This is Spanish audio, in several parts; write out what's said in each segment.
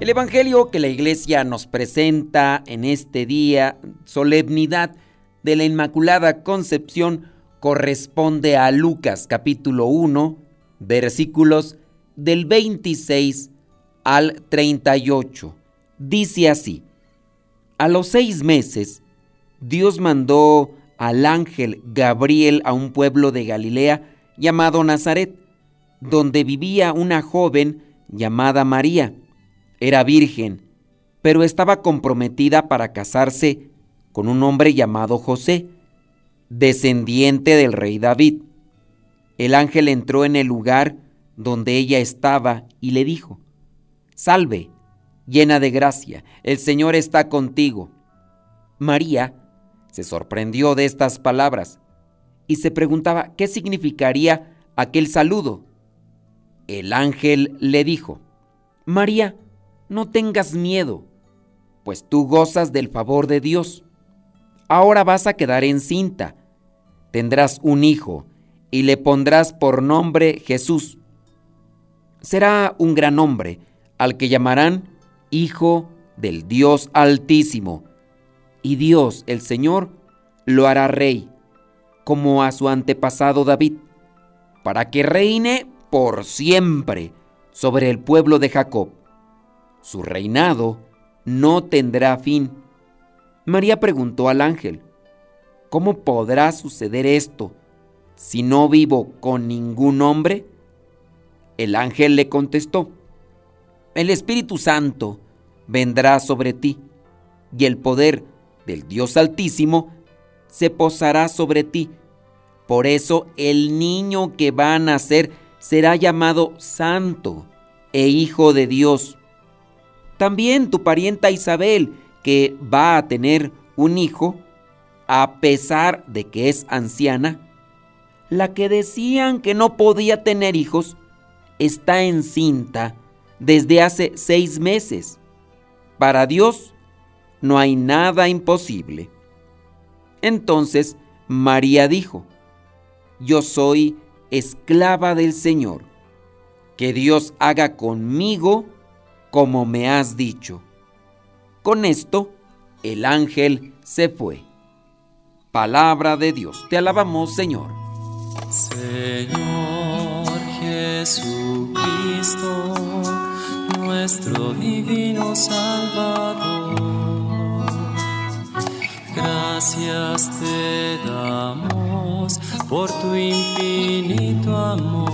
El Evangelio que la iglesia nos presenta en este día, solemnidad de la Inmaculada Concepción, corresponde a Lucas capítulo 1, versículos del 26 al 38. Dice así, a los seis meses, Dios mandó al ángel Gabriel a un pueblo de Galilea llamado Nazaret, donde vivía una joven llamada María era virgen, pero estaba comprometida para casarse con un hombre llamado José, descendiente del rey David. El ángel entró en el lugar donde ella estaba y le dijo, Salve, llena de gracia, el Señor está contigo. María se sorprendió de estas palabras y se preguntaba qué significaría aquel saludo. El ángel le dijo, María, no tengas miedo, pues tú gozas del favor de Dios. Ahora vas a quedar encinta. Tendrás un hijo y le pondrás por nombre Jesús. Será un gran hombre al que llamarán Hijo del Dios Altísimo. Y Dios, el Señor, lo hará rey, como a su antepasado David, para que reine por siempre sobre el pueblo de Jacob su reinado no tendrá fin. María preguntó al ángel, ¿cómo podrá suceder esto si no vivo con ningún hombre? El ángel le contestó, el Espíritu Santo vendrá sobre ti y el poder del Dios Altísimo se posará sobre ti. Por eso el niño que va a nacer será llamado Santo e Hijo de Dios. También tu parienta Isabel, que va a tener un hijo, a pesar de que es anciana, la que decían que no podía tener hijos, está encinta desde hace seis meses. Para Dios no hay nada imposible. Entonces María dijo, yo soy esclava del Señor, que Dios haga conmigo como me has dicho. Con esto, el ángel se fue. Palabra de Dios, te alabamos Señor. Señor Jesucristo, nuestro divino Salvador, gracias te damos por tu infinito amor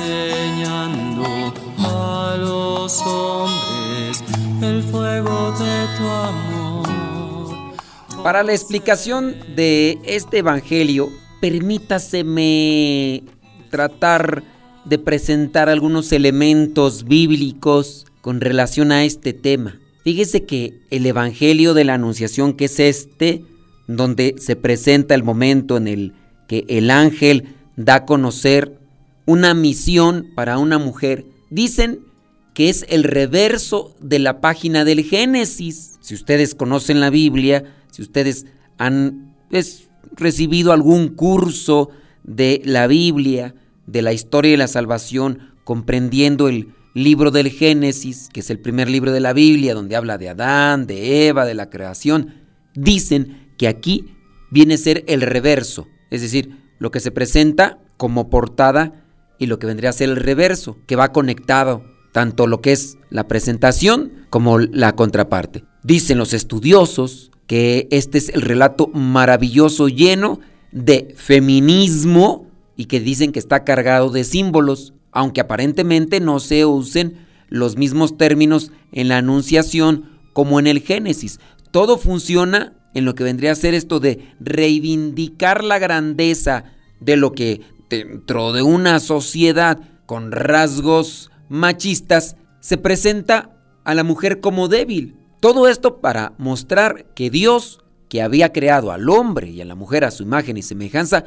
enseñando a los hombres el fuego de tu amor. Para la explicación de este evangelio, permítaseme tratar de presentar algunos elementos bíblicos con relación a este tema. Fíjese que el evangelio de la anunciación que es este, donde se presenta el momento en el que el ángel da a conocer una misión para una mujer, dicen que es el reverso de la página del Génesis. Si ustedes conocen la Biblia, si ustedes han pues, recibido algún curso de la Biblia, de la historia de la salvación, comprendiendo el libro del Génesis, que es el primer libro de la Biblia, donde habla de Adán, de Eva, de la creación, dicen que aquí viene a ser el reverso, es decir, lo que se presenta como portada y lo que vendría a ser el reverso, que va conectado tanto lo que es la presentación como la contraparte. Dicen los estudiosos que este es el relato maravilloso lleno de feminismo y que dicen que está cargado de símbolos, aunque aparentemente no se usen los mismos términos en la Anunciación como en el Génesis. Todo funciona en lo que vendría a ser esto de reivindicar la grandeza de lo que dentro de una sociedad con rasgos machistas se presenta a la mujer como débil. Todo esto para mostrar que Dios, que había creado al hombre y a la mujer a su imagen y semejanza,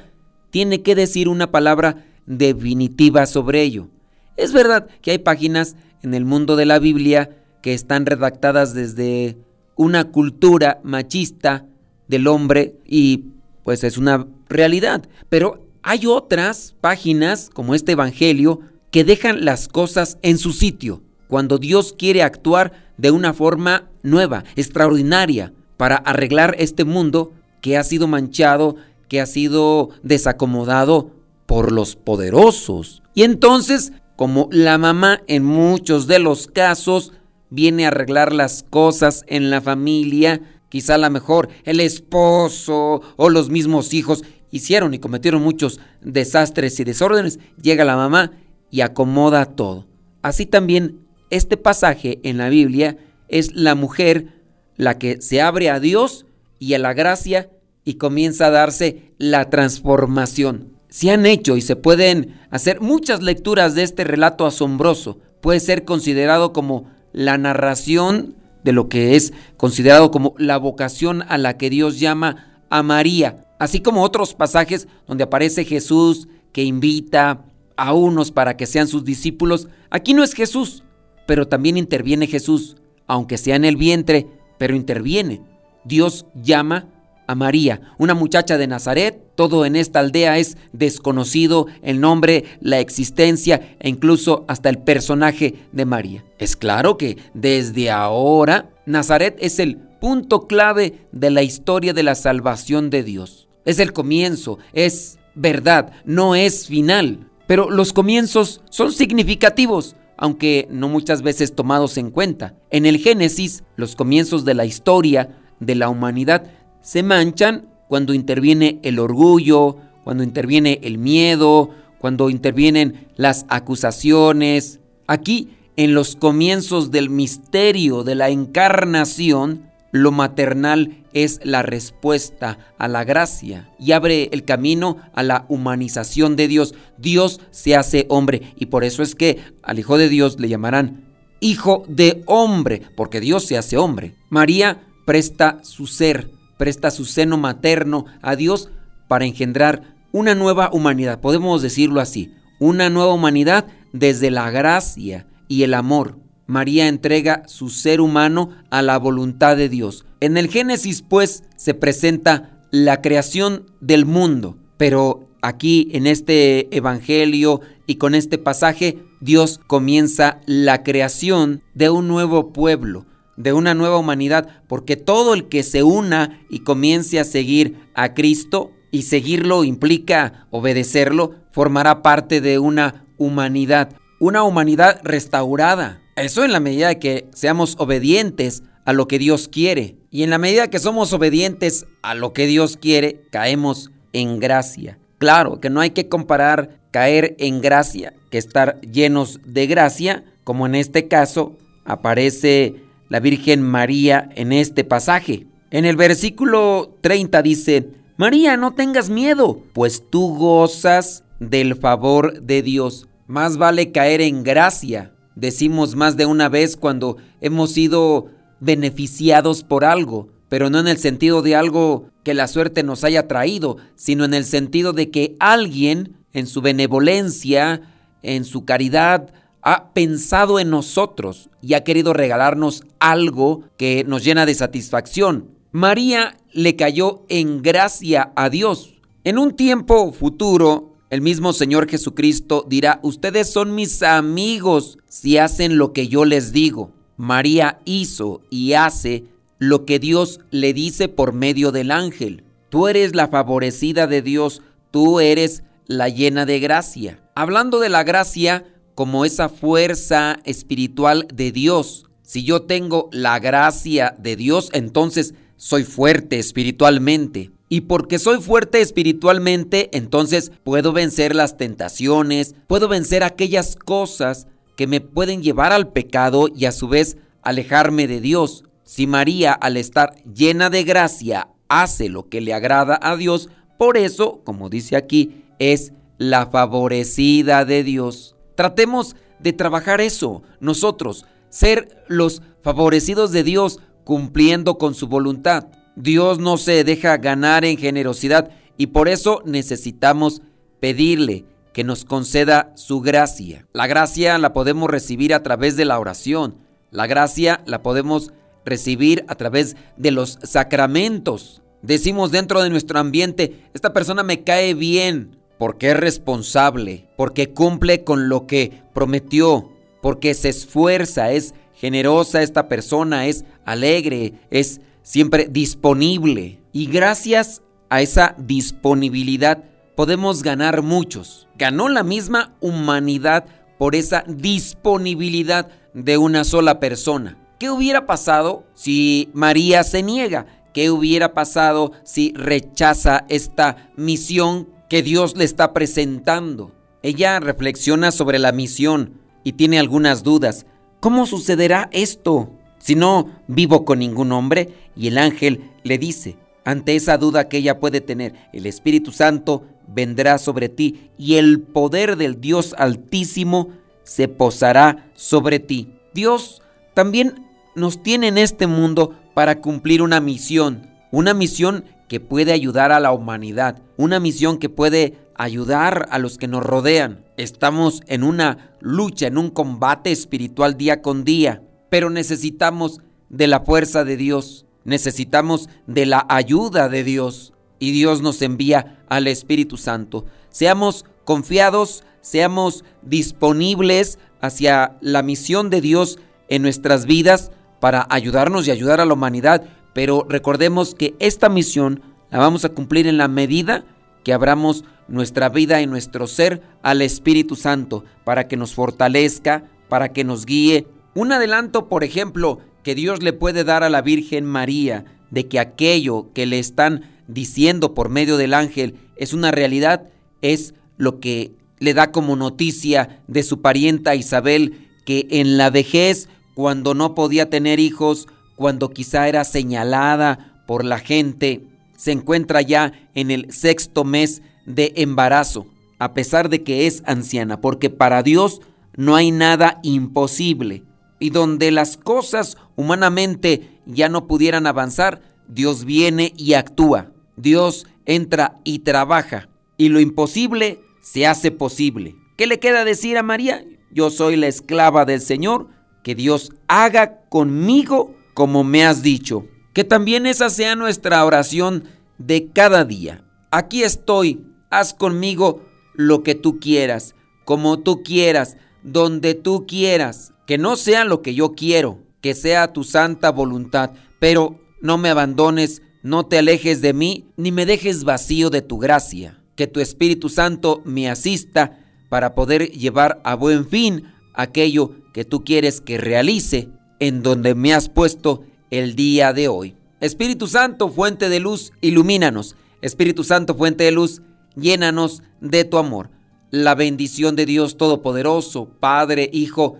tiene que decir una palabra definitiva sobre ello. Es verdad que hay páginas en el mundo de la Biblia que están redactadas desde una cultura machista del hombre y pues es una realidad. Pero hay otras páginas como este Evangelio que dejan las cosas en su sitio cuando Dios quiere actuar de una forma nueva, extraordinaria, para arreglar este mundo que ha sido manchado, que ha sido desacomodado por los poderosos. Y entonces como la mamá en muchos de los casos viene a arreglar las cosas en la familia, quizá a lo mejor el esposo o los mismos hijos hicieron y cometieron muchos desastres y desórdenes, llega la mamá y acomoda todo. Así también este pasaje en la Biblia es la mujer la que se abre a Dios y a la gracia y comienza a darse la transformación se han hecho y se pueden hacer muchas lecturas de este relato asombroso. Puede ser considerado como la narración de lo que es considerado como la vocación a la que Dios llama a María, así como otros pasajes donde aparece Jesús que invita a unos para que sean sus discípulos. Aquí no es Jesús, pero también interviene Jesús, aunque sea en el vientre, pero interviene. Dios llama a María, una muchacha de Nazaret. Todo en esta aldea es desconocido, el nombre, la existencia e incluso hasta el personaje de María. Es claro que desde ahora Nazaret es el punto clave de la historia de la salvación de Dios. Es el comienzo, es verdad, no es final. Pero los comienzos son significativos, aunque no muchas veces tomados en cuenta. En el Génesis, los comienzos de la historia de la humanidad se manchan cuando interviene el orgullo, cuando interviene el miedo, cuando intervienen las acusaciones. Aquí, en los comienzos del misterio de la encarnación, lo maternal es la respuesta a la gracia y abre el camino a la humanización de Dios. Dios se hace hombre y por eso es que al Hijo de Dios le llamarán Hijo de hombre, porque Dios se hace hombre. María presta su ser presta su seno materno a Dios para engendrar una nueva humanidad, podemos decirlo así, una nueva humanidad desde la gracia y el amor. María entrega su ser humano a la voluntad de Dios. En el Génesis, pues, se presenta la creación del mundo, pero aquí en este Evangelio y con este pasaje, Dios comienza la creación de un nuevo pueblo, de una nueva humanidad, porque todo el que se una y comience a seguir a Cristo, y seguirlo implica obedecerlo, formará parte de una humanidad, una humanidad restaurada. Eso en la medida de que seamos obedientes a lo que Dios quiere. Y en la medida que somos obedientes a lo que Dios quiere, caemos en gracia. Claro que no hay que comparar caer en gracia que estar llenos de gracia, como en este caso aparece la Virgen María en este pasaje. En el versículo 30 dice, María, no tengas miedo, pues tú gozas del favor de Dios. Más vale caer en gracia. Decimos más de una vez cuando hemos sido beneficiados por algo, pero no en el sentido de algo que la suerte nos haya traído, sino en el sentido de que alguien, en su benevolencia, en su caridad, ha pensado en nosotros y ha querido regalarnos algo que nos llena de satisfacción. María le cayó en gracia a Dios. En un tiempo futuro, el mismo Señor Jesucristo dirá, ustedes son mis amigos si hacen lo que yo les digo. María hizo y hace lo que Dios le dice por medio del ángel. Tú eres la favorecida de Dios, tú eres la llena de gracia. Hablando de la gracia, como esa fuerza espiritual de Dios. Si yo tengo la gracia de Dios, entonces soy fuerte espiritualmente. Y porque soy fuerte espiritualmente, entonces puedo vencer las tentaciones, puedo vencer aquellas cosas que me pueden llevar al pecado y a su vez alejarme de Dios. Si María al estar llena de gracia hace lo que le agrada a Dios, por eso, como dice aquí, es la favorecida de Dios. Tratemos de trabajar eso, nosotros, ser los favorecidos de Dios cumpliendo con su voluntad. Dios no se deja ganar en generosidad y por eso necesitamos pedirle que nos conceda su gracia. La gracia la podemos recibir a través de la oración. La gracia la podemos recibir a través de los sacramentos. Decimos dentro de nuestro ambiente, esta persona me cae bien porque es responsable, porque cumple con lo que prometió, porque se esfuerza, es generosa esta persona, es alegre, es siempre disponible. Y gracias a esa disponibilidad podemos ganar muchos. Ganó la misma humanidad por esa disponibilidad de una sola persona. ¿Qué hubiera pasado si María se niega? ¿Qué hubiera pasado si rechaza esta misión que Dios le está presentando? Ella reflexiona sobre la misión y tiene algunas dudas. ¿Cómo sucederá esto? Si no vivo con ningún hombre, y el ángel le dice, ante esa duda que ella puede tener, el Espíritu Santo vendrá sobre ti y el poder del Dios Altísimo se posará sobre ti. Dios también nos tiene en este mundo para cumplir una misión, una misión que puede ayudar a la humanidad, una misión que puede ayudar a los que nos rodean. Estamos en una lucha, en un combate espiritual día con día, pero necesitamos de la fuerza de Dios, necesitamos de la ayuda de Dios y Dios nos envía al Espíritu Santo. Seamos confiados, seamos disponibles hacia la misión de Dios en nuestras vidas para ayudarnos y ayudar a la humanidad, pero recordemos que esta misión la vamos a cumplir en la medida que abramos nuestra vida y nuestro ser al Espíritu Santo para que nos fortalezca, para que nos guíe. Un adelanto, por ejemplo, que Dios le puede dar a la Virgen María de que aquello que le están diciendo por medio del ángel es una realidad, es lo que le da como noticia de su parienta Isabel que en la vejez, cuando no podía tener hijos, cuando quizá era señalada por la gente, se encuentra ya en el sexto mes de embarazo, a pesar de que es anciana, porque para Dios no hay nada imposible. Y donde las cosas humanamente ya no pudieran avanzar, Dios viene y actúa. Dios entra y trabaja. Y lo imposible se hace posible. ¿Qué le queda decir a María? Yo soy la esclava del Señor, que Dios haga conmigo como me has dicho. Que también esa sea nuestra oración de cada día. Aquí estoy, haz conmigo lo que tú quieras, como tú quieras, donde tú quieras, que no sea lo que yo quiero, que sea tu santa voluntad, pero no me abandones, no te alejes de mí, ni me dejes vacío de tu gracia, que tu Espíritu Santo me asista para poder llevar a buen fin aquello que tú quieres que realice en donde me has puesto el día de hoy. Espíritu Santo, fuente de luz, ilumínanos. Espíritu Santo, fuente de luz, llénanos de tu amor. La bendición de Dios Todopoderoso, Padre, Hijo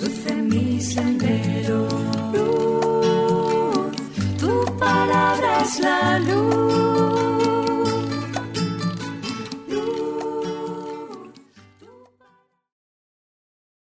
luz en mi sendero. Luz, tu palabra es la luz